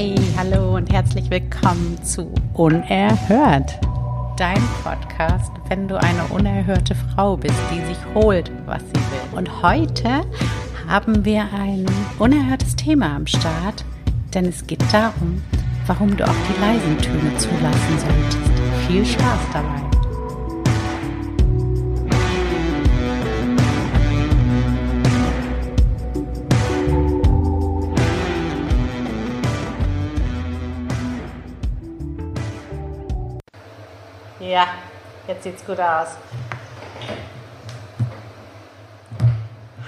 Hey, hallo und herzlich willkommen zu Unerhört, dein Podcast, wenn du eine unerhörte Frau bist, die sich holt, was sie will. Und heute haben wir ein unerhörtes Thema am Start, denn es geht darum, warum du auch die leisen Töne zulassen solltest. Viel Spaß dabei! Ja, jetzt sieht's gut aus.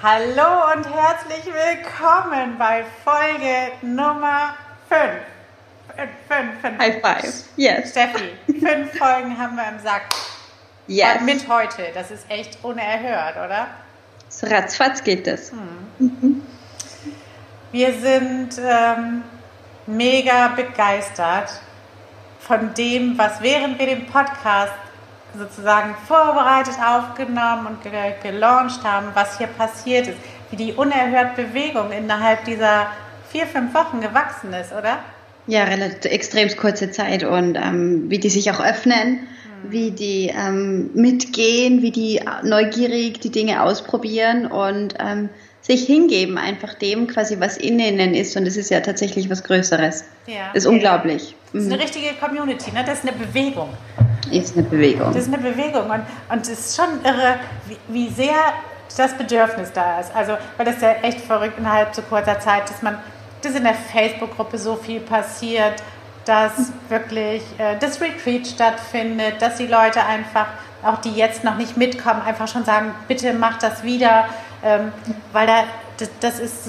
Hallo und herzlich willkommen bei Folge Nummer 5. 5, 5. High five. Yes. Steffi, fünf Folgen haben wir im Sack. Yes. Mit heute. Das ist echt unerhört, oder? So ratzfatz geht das. Hm. Wir sind ähm, mega begeistert von dem, was während wir den Podcast sozusagen vorbereitet, aufgenommen und ge gelauncht haben, was hier passiert ist, wie die unerhört Bewegung innerhalb dieser vier, fünf Wochen gewachsen ist, oder? Ja, relativ extrem kurze Zeit und ähm, wie die sich auch öffnen, mhm. wie die ähm, mitgehen, wie die neugierig die Dinge ausprobieren und ähm, sich hingeben, einfach dem quasi, was in ihnen ist. Und es ist ja tatsächlich was Größeres. Ja. Ist unglaublich. Das ist eine mhm. richtige Community, ne? das ist eine Bewegung. Ist eine Bewegung. Das ist eine Bewegung. Und, und es ist schon irre, wie, wie sehr das Bedürfnis da ist. Also, weil das ist ja echt verrückt innerhalb so kurzer Zeit, dass man, dass in der Facebook-Gruppe so viel passiert, dass mhm. wirklich äh, das Retreat stattfindet, dass die Leute einfach, auch die jetzt noch nicht mitkommen, einfach schon sagen, bitte mach das wieder ähm, weil da, das, das, ist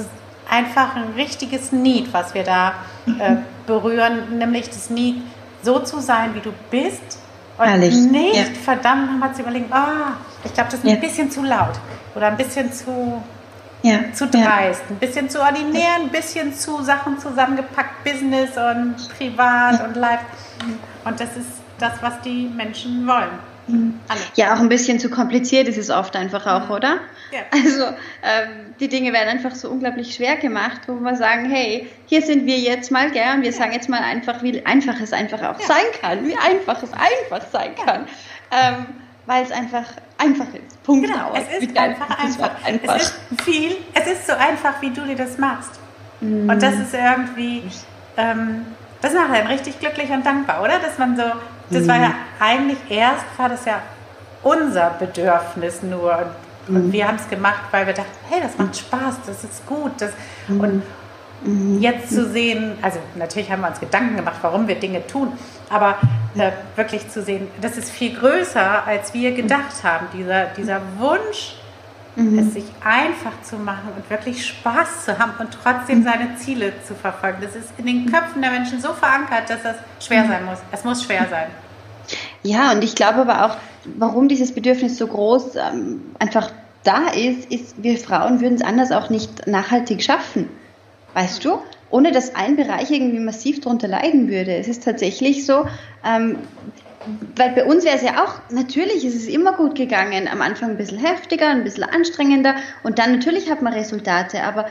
einfach ein richtiges Need, was wir da äh, berühren, nämlich das Need, so zu sein, wie du bist und Herrlich. nicht ja. verdammt nochmal zu überlegen, oh, ich glaube, das ist ja. ein bisschen zu laut oder ein bisschen zu, ja. zu dreist, ein bisschen zu ordinär, ein bisschen zu Sachen zusammengepackt, Business und Privat und Life. Und das ist das, was die Menschen wollen. Alle. Ja, auch ein bisschen zu kompliziert ist es oft einfach auch, oder? Ja. Also ähm, die Dinge werden einfach so unglaublich schwer gemacht, wo wir sagen, hey, hier sind wir jetzt mal, gell, und wir ja. sagen jetzt mal einfach, wie einfach es einfach auch ja. sein kann, wie einfach es einfach sein kann. Ähm, weil es einfach einfach ist. Punkt genau, es ist einfach einfach. einfach. Es ist viel, es ist so einfach, wie du dir das machst. Mm. Und das ist irgendwie, ähm, das macht einen richtig glücklich und dankbar, oder? Dass man so das war ja mhm. eigentlich erst, war das ja unser Bedürfnis nur. Und, und mhm. wir haben es gemacht, weil wir dachten, hey, das macht Spaß, das ist gut. Das, mhm. und jetzt zu sehen, also natürlich haben wir uns Gedanken gemacht, warum wir Dinge tun, aber äh, wirklich zu sehen, das ist viel größer, als wir gedacht haben. Dieser, dieser Wunsch, mhm. es sich einfach zu machen und wirklich Spaß zu haben und trotzdem seine Ziele zu verfolgen. Das ist in den Köpfen der Menschen so verankert, dass das schwer sein muss. Es muss schwer sein. Ja, und ich glaube aber auch, warum dieses Bedürfnis so groß ähm, einfach da ist, ist, wir Frauen würden es anders auch nicht nachhaltig schaffen. Weißt du? Ohne dass ein Bereich irgendwie massiv darunter leiden würde. Es ist tatsächlich so, ähm, weil bei uns wäre es ja auch, natürlich ist es immer gut gegangen, am Anfang ein bisschen heftiger, ein bisschen anstrengender. Und dann natürlich hat man Resultate, aber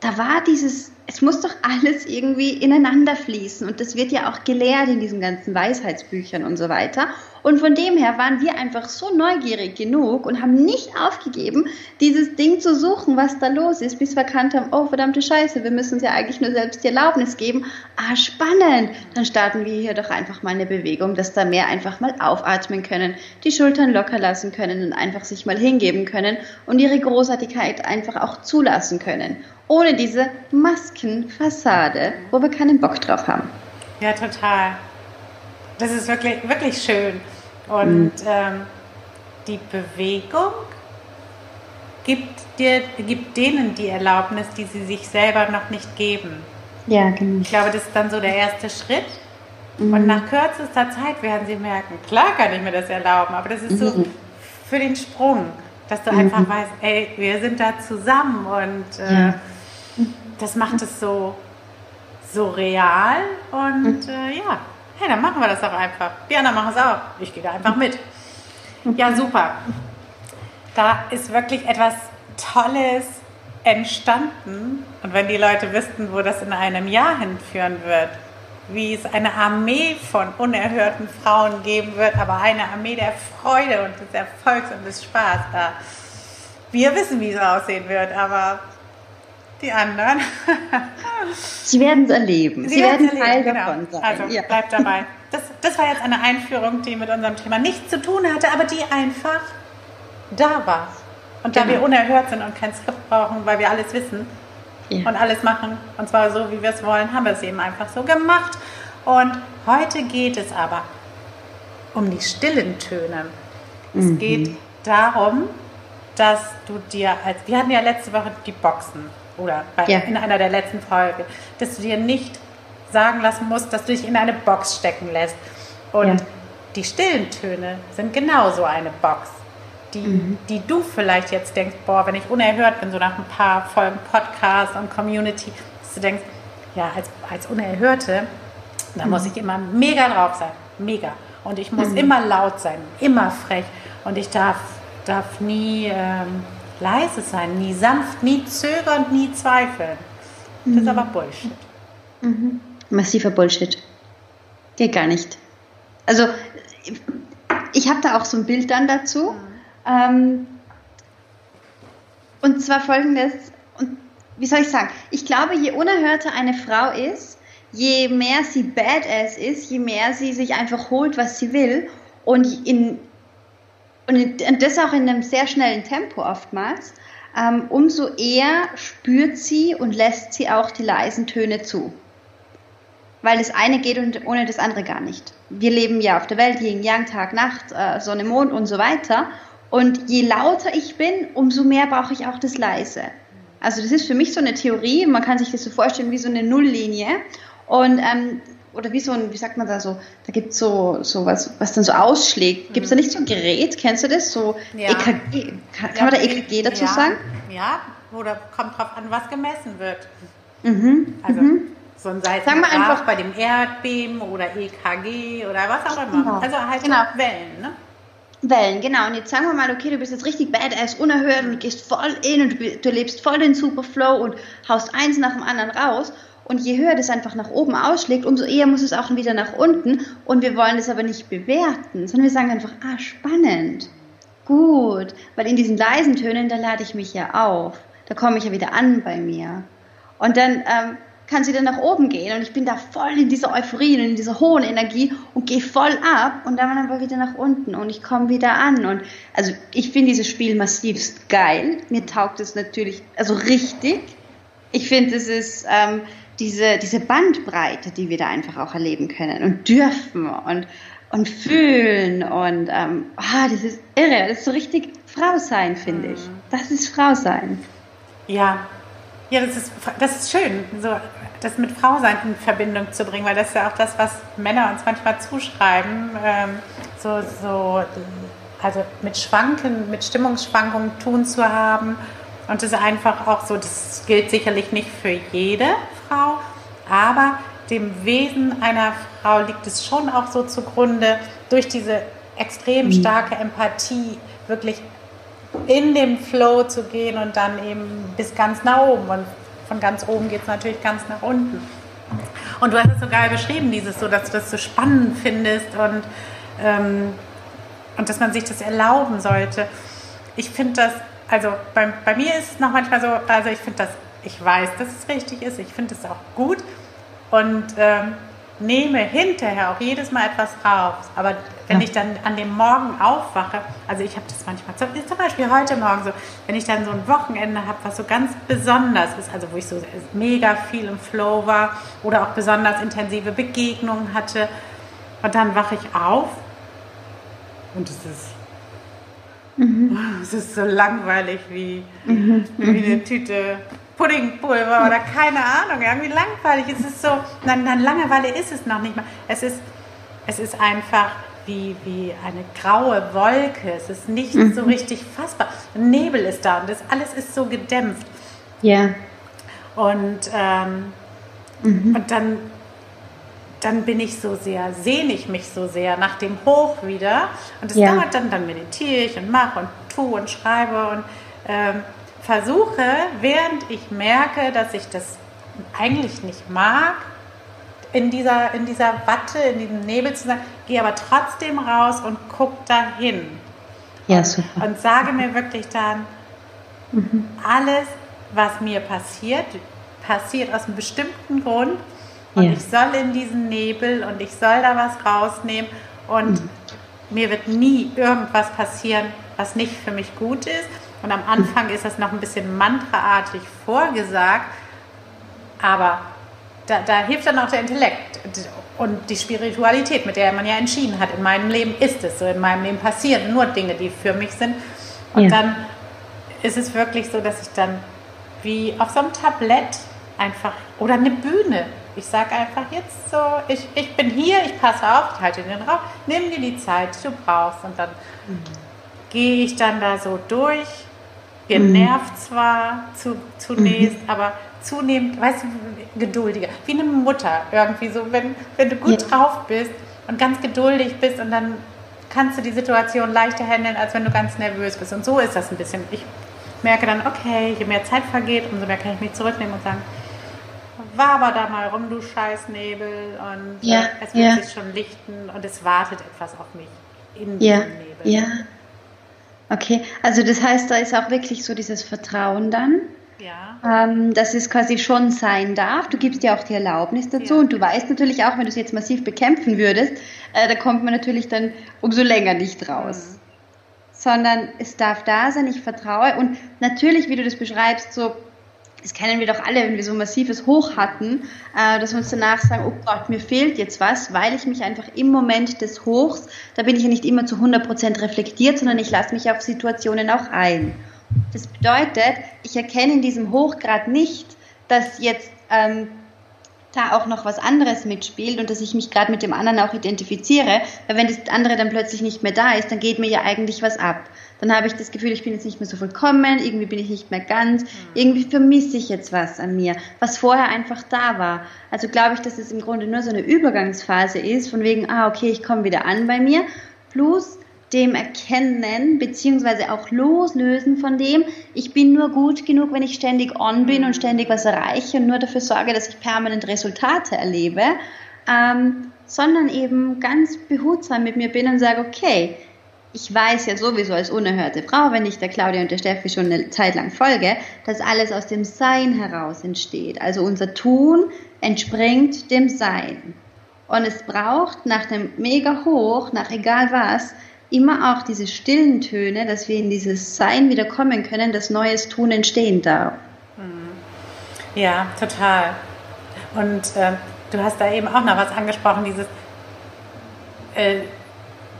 da war dieses, es muss doch alles irgendwie ineinander fließen und das wird ja auch gelehrt in diesen ganzen Weisheitsbüchern und so weiter. Und von dem her waren wir einfach so neugierig genug und haben nicht aufgegeben, dieses Ding zu suchen, was da los ist, bis wir erkannt haben, oh verdammte Scheiße, wir müssen uns ja eigentlich nur selbst die Erlaubnis geben. Ah, spannend. Dann starten wir hier doch einfach mal eine Bewegung, dass da mehr einfach mal aufatmen können, die Schultern locker lassen können und einfach sich mal hingeben können und ihre Großartigkeit einfach auch zulassen können. Ohne diese Maskenfassade, wo wir keinen Bock drauf haben. Ja, total. Das ist wirklich, wirklich schön. Und mhm. ähm, die Bewegung gibt, dir, gibt denen die Erlaubnis, die sie sich selber noch nicht geben. Ja, genau. Ich glaube, das ist dann so der erste Schritt. Mhm. Und nach kürzester Zeit werden sie merken, klar kann ich mir das erlauben, aber das ist so mhm. für den Sprung, dass du einfach mhm. weißt, ey, wir sind da zusammen und äh, ja. Das macht es so, so real und mhm. äh, ja, hey, dann machen wir das doch einfach. Die anderen machen es auch. Ich gehe da einfach mit. Ja, super. Da ist wirklich etwas Tolles entstanden. Und wenn die Leute wüssten, wo das in einem Jahr hinführen wird, wie es eine Armee von unerhörten Frauen geben wird, aber eine Armee der Freude und des Erfolgs und des Spaß. Da. Wir wissen, wie es aussehen wird, aber die anderen. Sie werden es erleben. Sie, Sie werden Teil genau. davon sein. Also ja. bleibt dabei. Das, das war jetzt eine Einführung, die mit unserem Thema nichts zu tun hatte, aber die einfach da war. Und da genau. wir unerhört sind und kein Skript brauchen, weil wir alles wissen ja. und alles machen, und zwar so, wie wir es wollen, haben wir es eben einfach so gemacht. Und heute geht es aber um die stillen Töne. Es mhm. geht darum, dass du dir als, wir hatten ja letzte Woche die Boxen oder bei, ja. in einer der letzten Folgen, dass du dir nicht sagen lassen musst, dass du dich in eine Box stecken lässt. Und ja. die stillen Töne sind genauso eine Box die, mhm. die du vielleicht jetzt denkst, boah, wenn ich unerhört bin, so nach ein paar Folgen Podcast und Community, dass du denkst, ja, als, als Unerhörte, da mhm. muss ich immer mega drauf sein, mega. Und ich muss mhm. immer laut sein, immer frech. Und ich darf, darf nie ähm, leise sein, nie sanft, nie zögern, nie zweifeln. Das ist mhm. aber Bullshit. Mhm. Massiver Bullshit. Geht gar nicht. Also, ich habe da auch so ein Bild dann dazu. Mhm. Ähm, und zwar folgendes, und wie soll ich sagen, ich glaube, je unerhörter eine Frau ist, je mehr sie badass ist, je mehr sie sich einfach holt, was sie will und, in, und das auch in einem sehr schnellen Tempo oftmals, ähm, umso eher spürt sie und lässt sie auch die leisen Töne zu. Weil das eine geht und ohne das andere gar nicht. Wir leben ja auf der Welt, Yin, Yang, Tag, Nacht, äh, Sonne, Mond und so weiter. Und je lauter ich bin, umso mehr brauche ich auch das Leise. Also das ist für mich so eine Theorie, man kann sich das so vorstellen wie so eine Nulllinie. Und ähm, oder wie so ein, wie sagt man da so, da gibt es so, so was, was dann so ausschlägt. Gibt es da nicht so ein Gerät, kennst du das? So ja. EKG, kann, kann man da EKG dazu ja. sagen? Ja, oder kommt drauf an, was gemessen wird. Mhm. Also mhm. so ein Seismograph einfach bei dem Erdbeben oder EKG oder was auch immer. Genau. Also halt genau. Wellen, ne? Wellen, genau. Und jetzt sagen wir mal, okay, du bist jetzt richtig badass, unerhört und gehst voll in und du, du lebst voll den Superflow und haust eins nach dem anderen raus. Und je höher das einfach nach oben ausschlägt, umso eher muss es auch wieder nach unten. Und wir wollen das aber nicht bewerten, sondern wir sagen einfach, ah, spannend, gut. Weil in diesen leisen Tönen, da lade ich mich ja auf. Da komme ich ja wieder an bei mir. Und dann ähm, kann sie dann nach oben gehen und ich bin da voll in dieser Euphorie und in dieser hohen Energie und gehe voll ab und dann aber wieder nach unten und ich komme wieder an und also ich finde dieses Spiel massivst geil. Mir taugt es natürlich, also richtig. Ich finde, es ist ähm, diese, diese Bandbreite, die wir da einfach auch erleben können und dürfen und, und fühlen und ähm, oh, das ist irre. Das ist so richtig Frau sein, finde ich. Mhm. Das ist Frau sein. Ja, ja, das ist, das ist schön, so das mit Frausein in Verbindung zu bringen, weil das ist ja auch das, was Männer uns manchmal zuschreiben, ähm, so, so, also mit Schwanken, mit Stimmungsschwankungen tun zu haben. Und das ist einfach auch so, das gilt sicherlich nicht für jede Frau, aber dem Wesen einer Frau liegt es schon auch so zugrunde, durch diese extrem mhm. starke Empathie wirklich in den Flow zu gehen und dann eben bis ganz nach oben. Und von ganz oben geht es natürlich ganz nach unten. Und du hast es so geil beschrieben, dieses so, dass du das so spannend findest und, ähm, und dass man sich das erlauben sollte. Ich finde das, also bei, bei mir ist es noch manchmal so, also ich finde das, ich weiß, dass es richtig ist, ich finde es auch gut und ähm, nehme hinterher auch jedes Mal etwas raus. Aber wenn ja. ich dann an dem Morgen aufwache, also ich habe das manchmal, zum Beispiel heute Morgen so, wenn ich dann so ein Wochenende habe, was so ganz besonders ist, also wo ich so mega viel im Flow war oder auch besonders intensive Begegnungen hatte, und dann wache ich auf und es ist Mhm. Es ist so langweilig wie, mhm. wie eine Tüte Puddingpulver oder keine Ahnung, irgendwie langweilig. Es ist so, nein, nein, Langeweile ist es noch nicht mal. Es ist, es ist einfach wie, wie eine graue Wolke. Es ist nicht mhm. so richtig fassbar. Nebel ist da und das alles ist so gedämpft. Ja. Und, ähm, mhm. und dann, dann bin ich so sehr, sehne ich mich so sehr nach dem Hoch wieder. Und das ja. dauert dann, dann meditiere ich und mache und tue und schreibe und ähm, versuche, während ich merke, dass ich das eigentlich nicht mag, in dieser, in dieser Watte, in diesem Nebel zu sein, gehe aber trotzdem raus und gucke dahin. Ja, super. Und sage mir wirklich dann, mhm. alles, was mir passiert, passiert aus einem bestimmten Grund. Und ja. ich soll in diesen Nebel und ich soll da was rausnehmen. Und mhm. mir wird nie irgendwas passieren, was nicht für mich gut ist. Und am Anfang ist das noch ein bisschen mantraartig vorgesagt. Aber da, da, hilft dann auch der Intellekt und die Spiritualität, mit der man ja entschieden hat, in meinem Leben ist es so, in meinem Leben passieren nur Dinge, die für mich sind. Und ja. dann ist es wirklich so, dass ich dann wie auf so einem Tablett einfach oder eine Bühne. Ich sage einfach jetzt so, ich, ich bin hier, ich passe auf, ich halte den Raum, nimm dir die Zeit, die du brauchst. Und dann mhm. gehe ich dann da so durch, genervt mhm. zwar zu, zunächst, mhm. aber zunehmend, weißt du, geduldiger. Wie eine Mutter irgendwie so, wenn, wenn du gut ja. drauf bist und ganz geduldig bist und dann kannst du die Situation leichter handeln, als wenn du ganz nervös bist. Und so ist das ein bisschen. Ich merke dann, okay, je mehr Zeit vergeht, umso mehr kann ich mich zurücknehmen und sagen, war aber da mal rum, du Scheißnebel und ja, äh, es wird ja. sich schon lichten und es wartet etwas auf mich in ja, Nebel. Ja. Okay, also das heißt, da ist auch wirklich so dieses Vertrauen dann. Ja. Ähm, dass es quasi schon sein darf. Du gibst ja auch die Erlaubnis dazu ja. und du weißt natürlich auch, wenn du es jetzt massiv bekämpfen würdest, äh, da kommt man natürlich dann umso länger nicht raus. Mhm. Sondern es darf da sein, ich vertraue und natürlich, wie du das beschreibst, so das kennen wir doch alle, wenn wir so massives Hoch hatten, äh, dass wir uns danach sagen, oh Gott, mir fehlt jetzt was, weil ich mich einfach im Moment des Hochs, da bin ich ja nicht immer zu 100% reflektiert, sondern ich lasse mich auf Situationen auch ein. Das bedeutet, ich erkenne in diesem Hochgrad nicht, dass jetzt ähm, da auch noch was anderes mitspielt und dass ich mich gerade mit dem anderen auch identifiziere, weil wenn das andere dann plötzlich nicht mehr da ist, dann geht mir ja eigentlich was ab. Dann habe ich das Gefühl, ich bin jetzt nicht mehr so vollkommen, irgendwie bin ich nicht mehr ganz, irgendwie vermisse ich jetzt was an mir, was vorher einfach da war. Also glaube ich, dass es im Grunde nur so eine Übergangsphase ist, von wegen, ah, okay, ich komme wieder an bei mir, plus dem Erkennen beziehungsweise auch Loslösen von dem, ich bin nur gut genug, wenn ich ständig on bin und ständig was erreiche und nur dafür sorge, dass ich permanent Resultate erlebe, ähm, sondern eben ganz behutsam mit mir bin und sage, okay, ich weiß ja sowieso als unerhörte Frau, wenn ich der Claudia und der Steffi schon eine Zeit lang folge, dass alles aus dem Sein heraus entsteht. Also unser Tun entspringt dem Sein. Und es braucht nach dem Mega Hoch, nach egal was, immer auch diese stillen Töne, dass wir in dieses Sein wieder kommen können, dass neues Tun entstehen darf. Mhm. Ja, total. Und äh, du hast da eben auch noch was angesprochen, dieses äh,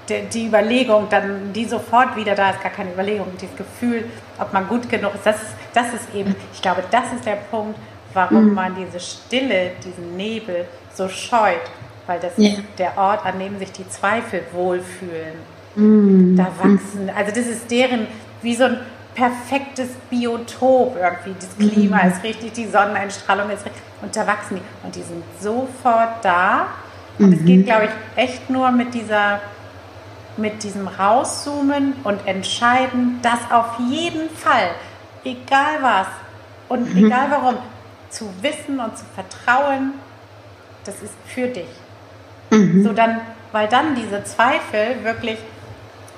die, die, Überlegung, dann die sofort wieder da ist, gar keine Überlegung, dieses Gefühl, ob man gut genug ist. Das, das ist eben, ich glaube, das ist der Punkt, warum mhm. man diese Stille, diesen Nebel so scheut, weil das ja. ist der Ort, an dem sich die Zweifel wohlfühlen. Mm. Da wachsen, also das ist deren, wie so ein perfektes Biotop irgendwie. Das Klima mm. ist richtig, die Sonneneinstrahlung ist richtig. Und da wachsen die. Und die sind sofort da. Und es geht, mhm. glaube ich, echt nur mit dieser, mit diesem Rauszoomen und entscheiden, dass auf jeden Fall, egal was und mhm. egal warum, zu wissen und zu vertrauen, das ist für dich. Mhm. So dann, weil dann diese Zweifel wirklich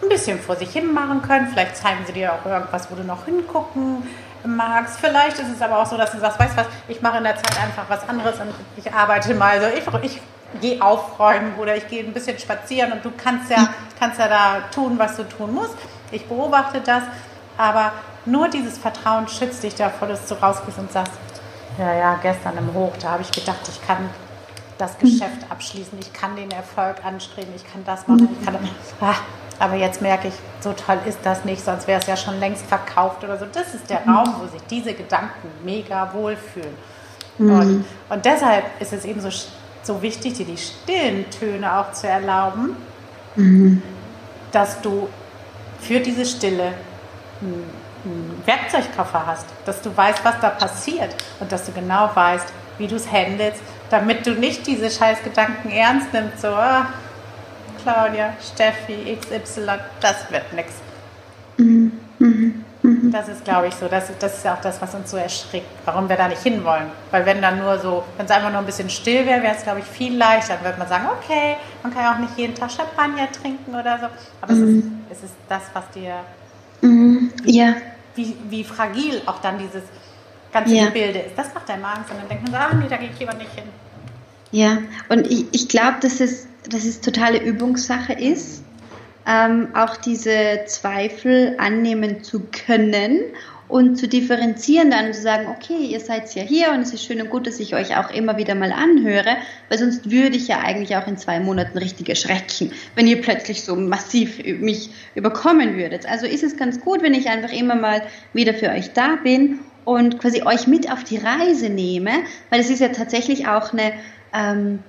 ein bisschen vor sich hin machen können. Vielleicht zeigen sie dir auch irgendwas, wo du noch hingucken magst. Vielleicht ist es aber auch so, dass du sagst, weißt du was, ich mache in der Zeit einfach was anderes und ich arbeite mal so. Ich, ich gehe aufräumen oder ich gehe ein bisschen spazieren und du kannst ja, kannst ja da tun, was du tun musst. Ich beobachte das, aber nur dieses Vertrauen schützt dich davor, dass du rausgehst und sagst, ja, ja, gestern im Hoch, da habe ich gedacht, ich kann das Geschäft abschließen, ich kann den Erfolg anstreben, ich kann das machen, ich kann das, ah, aber jetzt merke ich, so toll ist das nicht, sonst wäre es ja schon längst verkauft oder so. Das ist der. Raum, wo sich diese Gedanken mega wohlfühlen. Mhm. Und, und deshalb ist es eben so, so wichtig, dir die stillen Töne auch zu erlauben, mhm. dass du für diese Stille einen Werkzeugkoffer hast, dass du weißt, was da passiert und dass du genau weißt, wie du es handelst, damit du nicht diese scheiß Gedanken ernst nimmst, so, ah, Claudia, Steffi, XY, das wird nichts. Mhm, mhm. Das ist, glaube ich, so. Das, das ist ja auch das, was uns so erschrickt, warum wir da nicht hinwollen. Weil wenn dann nur so, wenn es einfach nur ein bisschen still wäre, wäre es, glaube ich, viel leichter. Dann würde man sagen, okay, man kann ja auch nicht jeden Tag Champagner trinken oder so. Aber mhm. es, ist, es ist das, was dir... Mhm. Ja. Wie, wie fragil auch dann dieses ganze ja. Gebilde ist. Das macht Angst. Und dann denkt man so, ah, nee, da gehe ich lieber nicht hin. Ja, und ich, ich glaube, dass es, dass es totale Übungssache ist ähm, auch diese Zweifel annehmen zu können und zu differenzieren, dann zu sagen, okay, ihr seid ja hier und es ist schön und gut, dass ich euch auch immer wieder mal anhöre, weil sonst würde ich ja eigentlich auch in zwei Monaten richtig erschrecken, wenn ihr plötzlich so massiv mich überkommen würdet. Also ist es ganz gut, wenn ich einfach immer mal wieder für euch da bin und quasi euch mit auf die Reise nehme, weil es ist ja tatsächlich auch eine, ähm,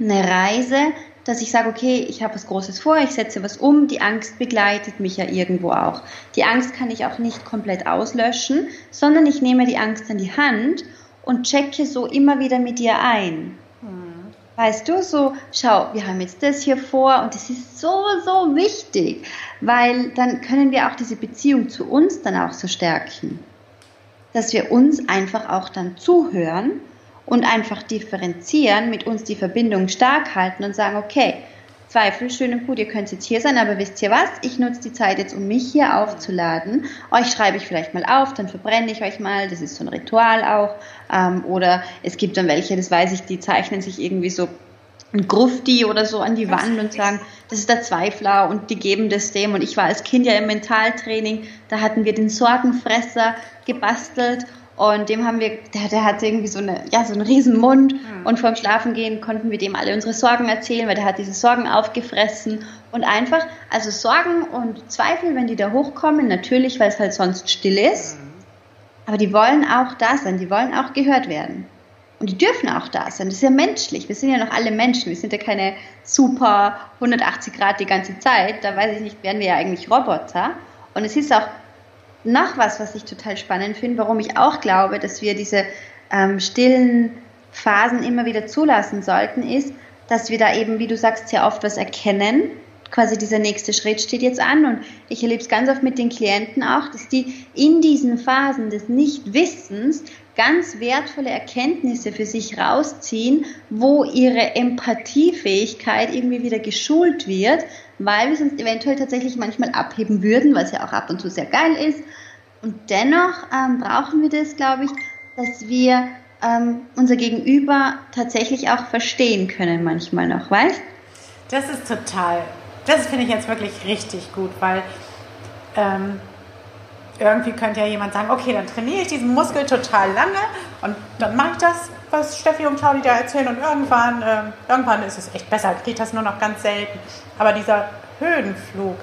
eine Reise, dass ich sage, okay, ich habe was Großes vor, ich setze was um, die Angst begleitet mich ja irgendwo auch. Die Angst kann ich auch nicht komplett auslöschen, sondern ich nehme die Angst an die Hand und checke so immer wieder mit ihr ein. Mhm. Weißt du, so, schau, wir haben jetzt das hier vor und das ist so, so wichtig, weil dann können wir auch diese Beziehung zu uns dann auch so stärken. Dass wir uns einfach auch dann zuhören und einfach differenzieren, mit uns die Verbindung stark halten und sagen, okay, Zweifel, schön und gut, ihr könnt jetzt hier sein, aber wisst ihr was? Ich nutze die Zeit jetzt, um mich hier aufzuladen. Euch schreibe ich vielleicht mal auf, dann verbrenne ich euch mal, das ist so ein Ritual auch. Ähm, oder es gibt dann welche, das weiß ich, die zeichnen sich irgendwie so ein Grufti oder so an die Wand und sagen, das ist der Zweifler und die geben das dem. Und ich war als Kind ja im Mentaltraining, da hatten wir den Sorgenfresser gebastelt und dem haben wir, der, der hat irgendwie so eine, ja, so einen riesen Mund. Mhm. Und vorm Schlafengehen konnten wir dem alle unsere Sorgen erzählen, weil der hat diese Sorgen aufgefressen. Und einfach, also Sorgen und Zweifel, wenn die da hochkommen, natürlich, weil es halt sonst still ist. Mhm. Aber die wollen auch da sein, die wollen auch gehört werden. Und die dürfen auch da sein. Das ist ja menschlich. Wir sind ja noch alle Menschen. Wir sind ja keine super 180 Grad die ganze Zeit. Da weiß ich nicht, wären wir ja eigentlich Roboter. Und es ist auch noch was, was ich total spannend finde, warum ich auch glaube, dass wir diese ähm, stillen Phasen immer wieder zulassen sollten, ist, dass wir da eben, wie du sagst, sehr oft was erkennen. Quasi dieser nächste Schritt steht jetzt an und ich erlebe es ganz oft mit den Klienten auch, dass die in diesen Phasen des Nichtwissens ganz wertvolle Erkenntnisse für sich rausziehen, wo ihre Empathiefähigkeit irgendwie wieder geschult wird, weil wir sonst eventuell tatsächlich manchmal abheben würden, was ja auch ab und zu sehr geil ist. Und dennoch ähm, brauchen wir das, glaube ich, dass wir ähm, unser Gegenüber tatsächlich auch verstehen können manchmal noch, weißt? Das ist total, das finde ich jetzt wirklich richtig gut, weil ähm, irgendwie könnte ja jemand sagen, okay, dann trainiere ich diesen Muskel total lange und dann mache ich das, was Steffi und Claudia da erzählen und irgendwann, äh, irgendwann ist es echt besser, kriege das nur noch ganz selten. Aber dieser Höhenflug,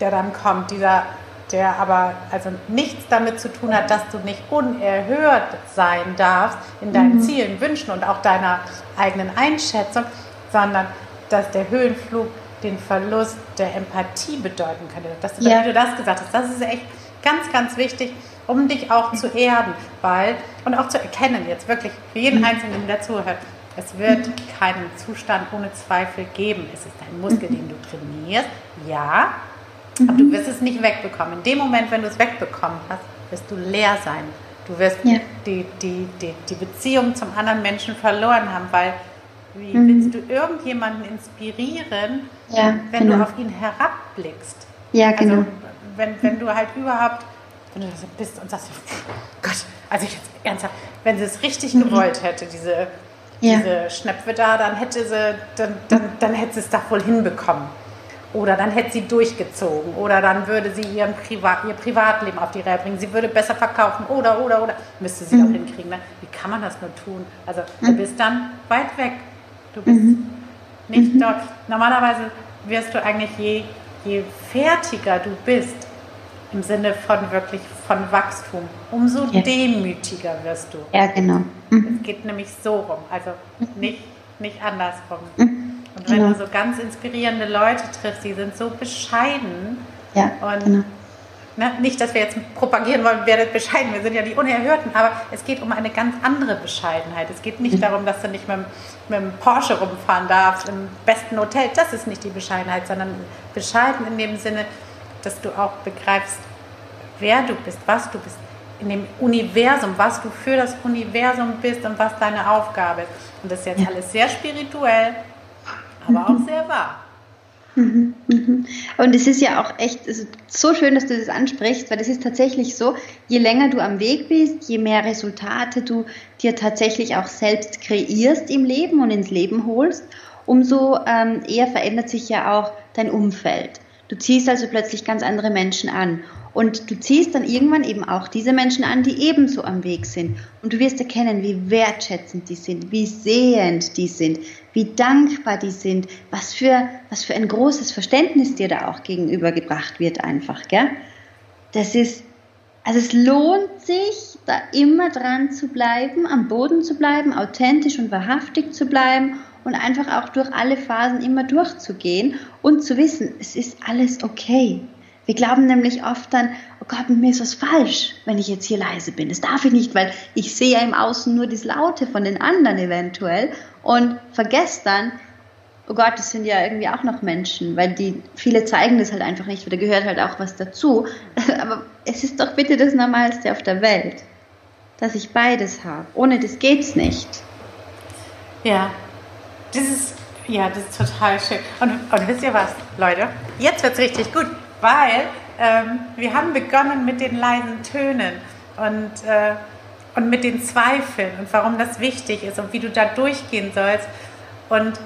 der dann kommt, dieser, der aber also nichts damit zu tun hat, dass du nicht unerhört sein darfst in deinen mhm. Zielen, Wünschen und auch deiner eigenen Einschätzung, sondern dass der Höhenflug den Verlust der Empathie bedeuten könnte. Dass du, ja. Wie du das gesagt hast, das ist echt Ganz, ganz wichtig, um dich auch zu erden, weil und auch zu erkennen, jetzt wirklich für jeden mhm. Einzelnen, der zuhört, es wird keinen Zustand ohne Zweifel geben. Es ist ein Muskel, den du trainierst, ja, aber du wirst es nicht wegbekommen. In dem Moment, wenn du es wegbekommen hast, wirst du leer sein. Du wirst ja. die, die, die, die Beziehung zum anderen Menschen verloren haben, weil wie mhm. willst du irgendjemanden inspirieren, ja, wenn genau. du auf ihn herabblickst? Ja, also, genau. Also, wenn, wenn du halt überhaupt, wenn du so bist und sagst, Gott, also ich jetzt ernsthaft, wenn sie es richtig mhm. gewollt hätte, diese, ja. diese Schnepfe da, dann hätte sie, dann, dann, dann hätte sie es doch wohl hinbekommen. Oder dann hätte sie durchgezogen. Oder dann würde sie ihren Privat, ihr Privatleben auf die Reihe bringen. Sie würde besser verkaufen. Oder, oder, oder. Müsste sie mhm. auch hinkriegen. Ne? Wie kann man das nur tun? Also, mhm. du bist dann weit weg. Du bist mhm. nicht mhm. dort. Normalerweise wirst du eigentlich je, je fertiger du bist, im Sinne von wirklich von Wachstum, umso ja. demütiger wirst du. Ja, genau. Mhm. Es geht nämlich so rum, also nicht, nicht andersrum. Mhm. Und wenn genau. du so ganz inspirierende Leute triffst, die sind so bescheiden ja, und genau. ne, nicht, dass wir jetzt propagieren wollen, werdet bescheiden, wir sind ja die Unerhörten, aber es geht um eine ganz andere Bescheidenheit. Es geht nicht mhm. darum, dass du nicht mit, mit dem Porsche rumfahren darfst, im besten Hotel, das ist nicht die Bescheidenheit, sondern bescheiden in dem Sinne, dass du auch begreifst, wer du bist, was du bist, in dem Universum, was du für das Universum bist und was deine Aufgabe ist. Und das ist jetzt ja. alles sehr spirituell, aber auch sehr wahr. Mhm, mhm. Und es ist ja auch echt es ist so schön, dass du das ansprichst, weil es ist tatsächlich so, je länger du am Weg bist, je mehr Resultate du dir tatsächlich auch selbst kreierst im Leben und ins Leben holst, umso ähm, eher verändert sich ja auch dein Umfeld. Du ziehst also plötzlich ganz andere Menschen an. Und du ziehst dann irgendwann eben auch diese Menschen an, die ebenso am Weg sind. Und du wirst erkennen, wie wertschätzend die sind, wie sehend die sind, wie dankbar die sind, was für, was für ein großes Verständnis dir da auch gegenübergebracht wird einfach, gell? Das ist, also es lohnt sich, da immer dran zu bleiben, am Boden zu bleiben, authentisch und wahrhaftig zu bleiben und einfach auch durch alle Phasen immer durchzugehen und zu wissen, es ist alles okay. Wir glauben nämlich oft dann, oh Gott, mit mir ist was falsch, wenn ich jetzt hier leise bin. Das darf ich nicht, weil ich sehe ja im Außen nur das Laute von den anderen eventuell und vergesse dann, oh Gott, das sind ja irgendwie auch noch Menschen, weil die, viele zeigen das halt einfach nicht, weil da gehört halt auch was dazu. Aber es ist doch bitte das Normalste auf der Welt, dass ich beides habe. Ohne das geht's nicht. Ja, das ist, ja, das ist total schön. Und, und wisst ihr was, Leute? Jetzt wird's richtig gut weil ähm, wir haben begonnen mit den leisen Tönen und, äh, und mit den Zweifeln und warum das wichtig ist und wie du da durchgehen sollst. Und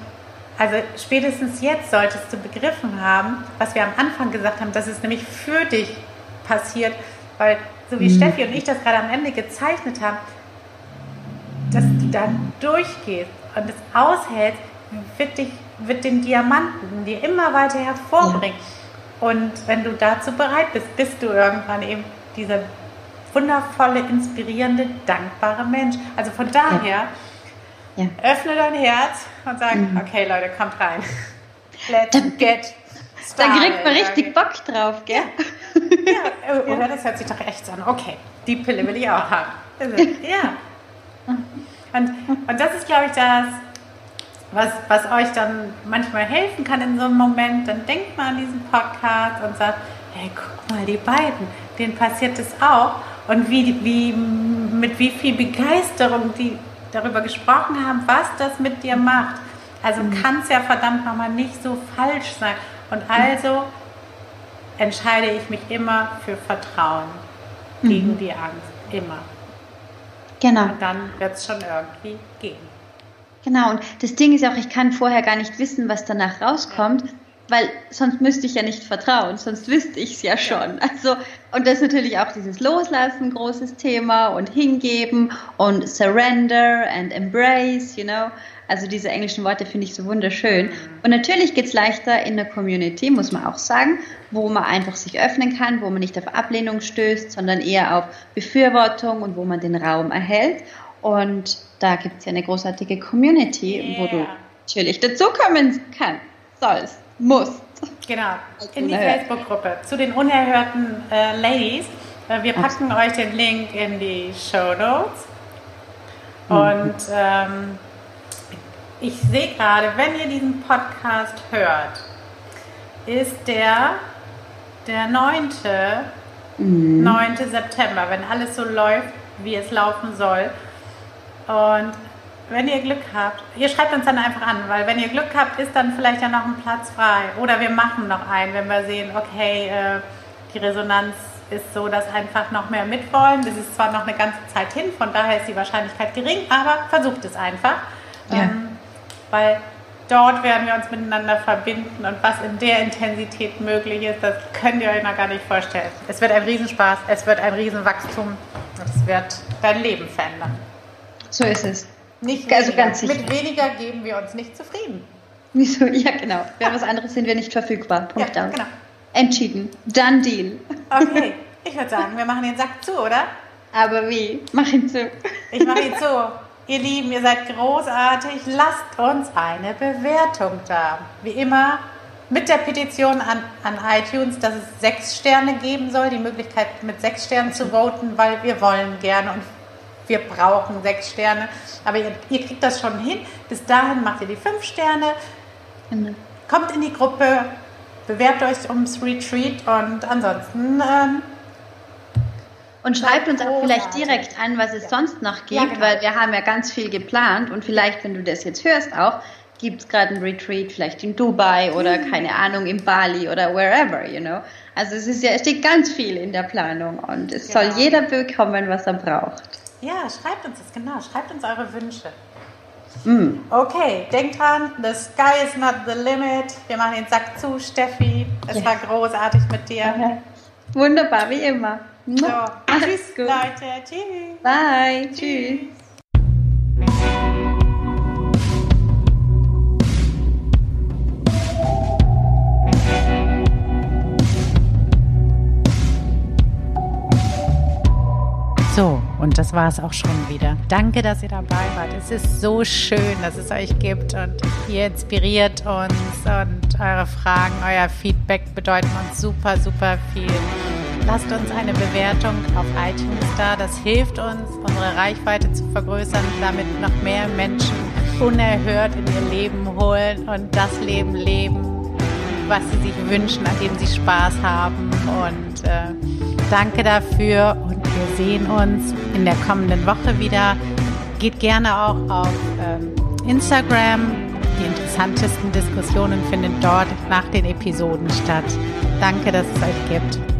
also spätestens jetzt solltest du begriffen haben, was wir am Anfang gesagt haben, dass es nämlich für dich passiert, weil so wie mhm. Steffi und ich das gerade am Ende gezeichnet haben, dass du dann durchgehst und es aushältst, wird, dich, wird den Diamanten dir immer weiter hervorbringen. Ja. Und wenn du dazu bereit bist, bist du irgendwann eben dieser wundervolle, inspirierende, dankbare Mensch. Also von daher, ja. öffne dein Herz und sag, mhm. okay Leute, kommt rein. Let's get started. Da kriegt man richtig Bock drauf, gell? Ja, ja. oder das hört sich doch echt an. Okay, die Pille will ich auch haben. Also, ja. Und, und das ist, glaube ich, das, was, was euch dann manchmal helfen kann in so einem Moment, dann denkt mal an diesen Podcast und sagt, hey, guck mal, die beiden, denen passiert das auch. Und wie, wie, mit wie viel Begeisterung die darüber gesprochen haben, was das mit dir macht. Also mhm. kann es ja verdammt nochmal nicht so falsch sein. Und also entscheide ich mich immer für Vertrauen mhm. gegen die Angst. Immer. Genau. Und dann wird es schon irgendwie gehen. Genau, und das Ding ist auch, ich kann vorher gar nicht wissen, was danach rauskommt, weil sonst müsste ich ja nicht vertrauen, sonst wüsste ich es ja schon. Also, und das ist natürlich auch dieses Loslassen, großes Thema und hingeben und surrender and embrace, you know. Also diese englischen Worte finde ich so wunderschön. Und natürlich geht es leichter in der Community, muss man auch sagen, wo man einfach sich öffnen kann, wo man nicht auf Ablehnung stößt, sondern eher auf Befürwortung und wo man den Raum erhält. Und da gibt es ja eine großartige Community, yeah. wo du natürlich dazukommen kannst, sollst, musst. Genau, in die Facebook-Gruppe zu den unerhörten äh, Ladies. Äh, wir packen Absolut. euch den Link in die Show Notes. Mhm. Und ähm, ich sehe gerade, wenn ihr diesen Podcast hört, ist der der 9. Mhm. 9. September, wenn alles so läuft, wie es laufen soll. Und wenn ihr Glück habt, ihr schreibt uns dann einfach an, weil wenn ihr Glück habt, ist dann vielleicht ja noch ein Platz frei. Oder wir machen noch einen, wenn wir sehen, okay, äh, die Resonanz ist so, dass einfach noch mehr mitwollen. Das ist zwar noch eine ganze Zeit hin, von daher ist die Wahrscheinlichkeit gering, aber versucht es einfach. Ja. Ähm, weil dort werden wir uns miteinander verbinden und was in der Intensität möglich ist, das könnt ihr euch noch gar nicht vorstellen. Es wird ein Riesenspaß, es wird ein Riesenwachstum, es wird dein Leben verändern. So ist es. Nicht also ganz sicher. Mit weniger geben wir uns nicht zufrieden. Wieso? Ja, genau. Für was anderes sind wir nicht verfügbar. Punkt ja, aus. Genau. Entschieden. Done deal. Okay, ich würde sagen, wir machen den Sack zu, oder? Aber wie? Mach ihn zu. Ich mache ihn zu. Ihr Lieben, ihr seid großartig. Lasst uns eine Bewertung da. Wie immer mit der Petition an, an iTunes, dass es sechs Sterne geben soll, die Möglichkeit mit sechs Sternen zu voten, weil wir wollen gerne und wir brauchen sechs Sterne. Aber ihr, ihr, kriegt das schon hin. Bis dahin macht ihr die fünf Sterne. Kommt in die Gruppe, bewerbt euch ums Retreat und ansonsten ähm, Und schreibt uns auch vielleicht direkt an, was es ja. sonst noch gibt, ja, genau. weil wir haben ja ganz viel geplant und vielleicht, wenn du das jetzt hörst auch, gibt es gerade ein Retreat, vielleicht in Dubai oder mhm. keine Ahnung, in Bali oder wherever, you know. Also es ist ja, es steht ganz viel in der Planung und es genau. soll jeder bekommen, was er braucht. Ja, schreibt uns das, genau. Schreibt uns eure Wünsche. Mm. Okay, denkt dran, the sky is not the limit. Wir machen den Sack zu, Steffi. Es yes. war großartig mit dir. Okay. Wunderbar, wie immer. So, tschüss, Leute. Tschüss. Bye. Tschüss. tschüss. So, und das war es auch schon wieder. Danke, dass ihr dabei wart. Es ist so schön, dass es euch gibt und ihr inspiriert uns und eure Fragen, euer Feedback bedeuten uns super, super viel. Lasst uns eine Bewertung auf iTunes da. Das hilft uns, unsere Reichweite zu vergrößern, damit noch mehr Menschen unerhört in ihr Leben holen und das Leben leben, was sie sich wünschen, an dem sie Spaß haben. Und äh, danke dafür und wir sehen uns in der kommenden Woche wieder. Geht gerne auch auf ähm, Instagram. Die interessantesten Diskussionen finden dort nach den Episoden statt. Danke, dass es euch gibt.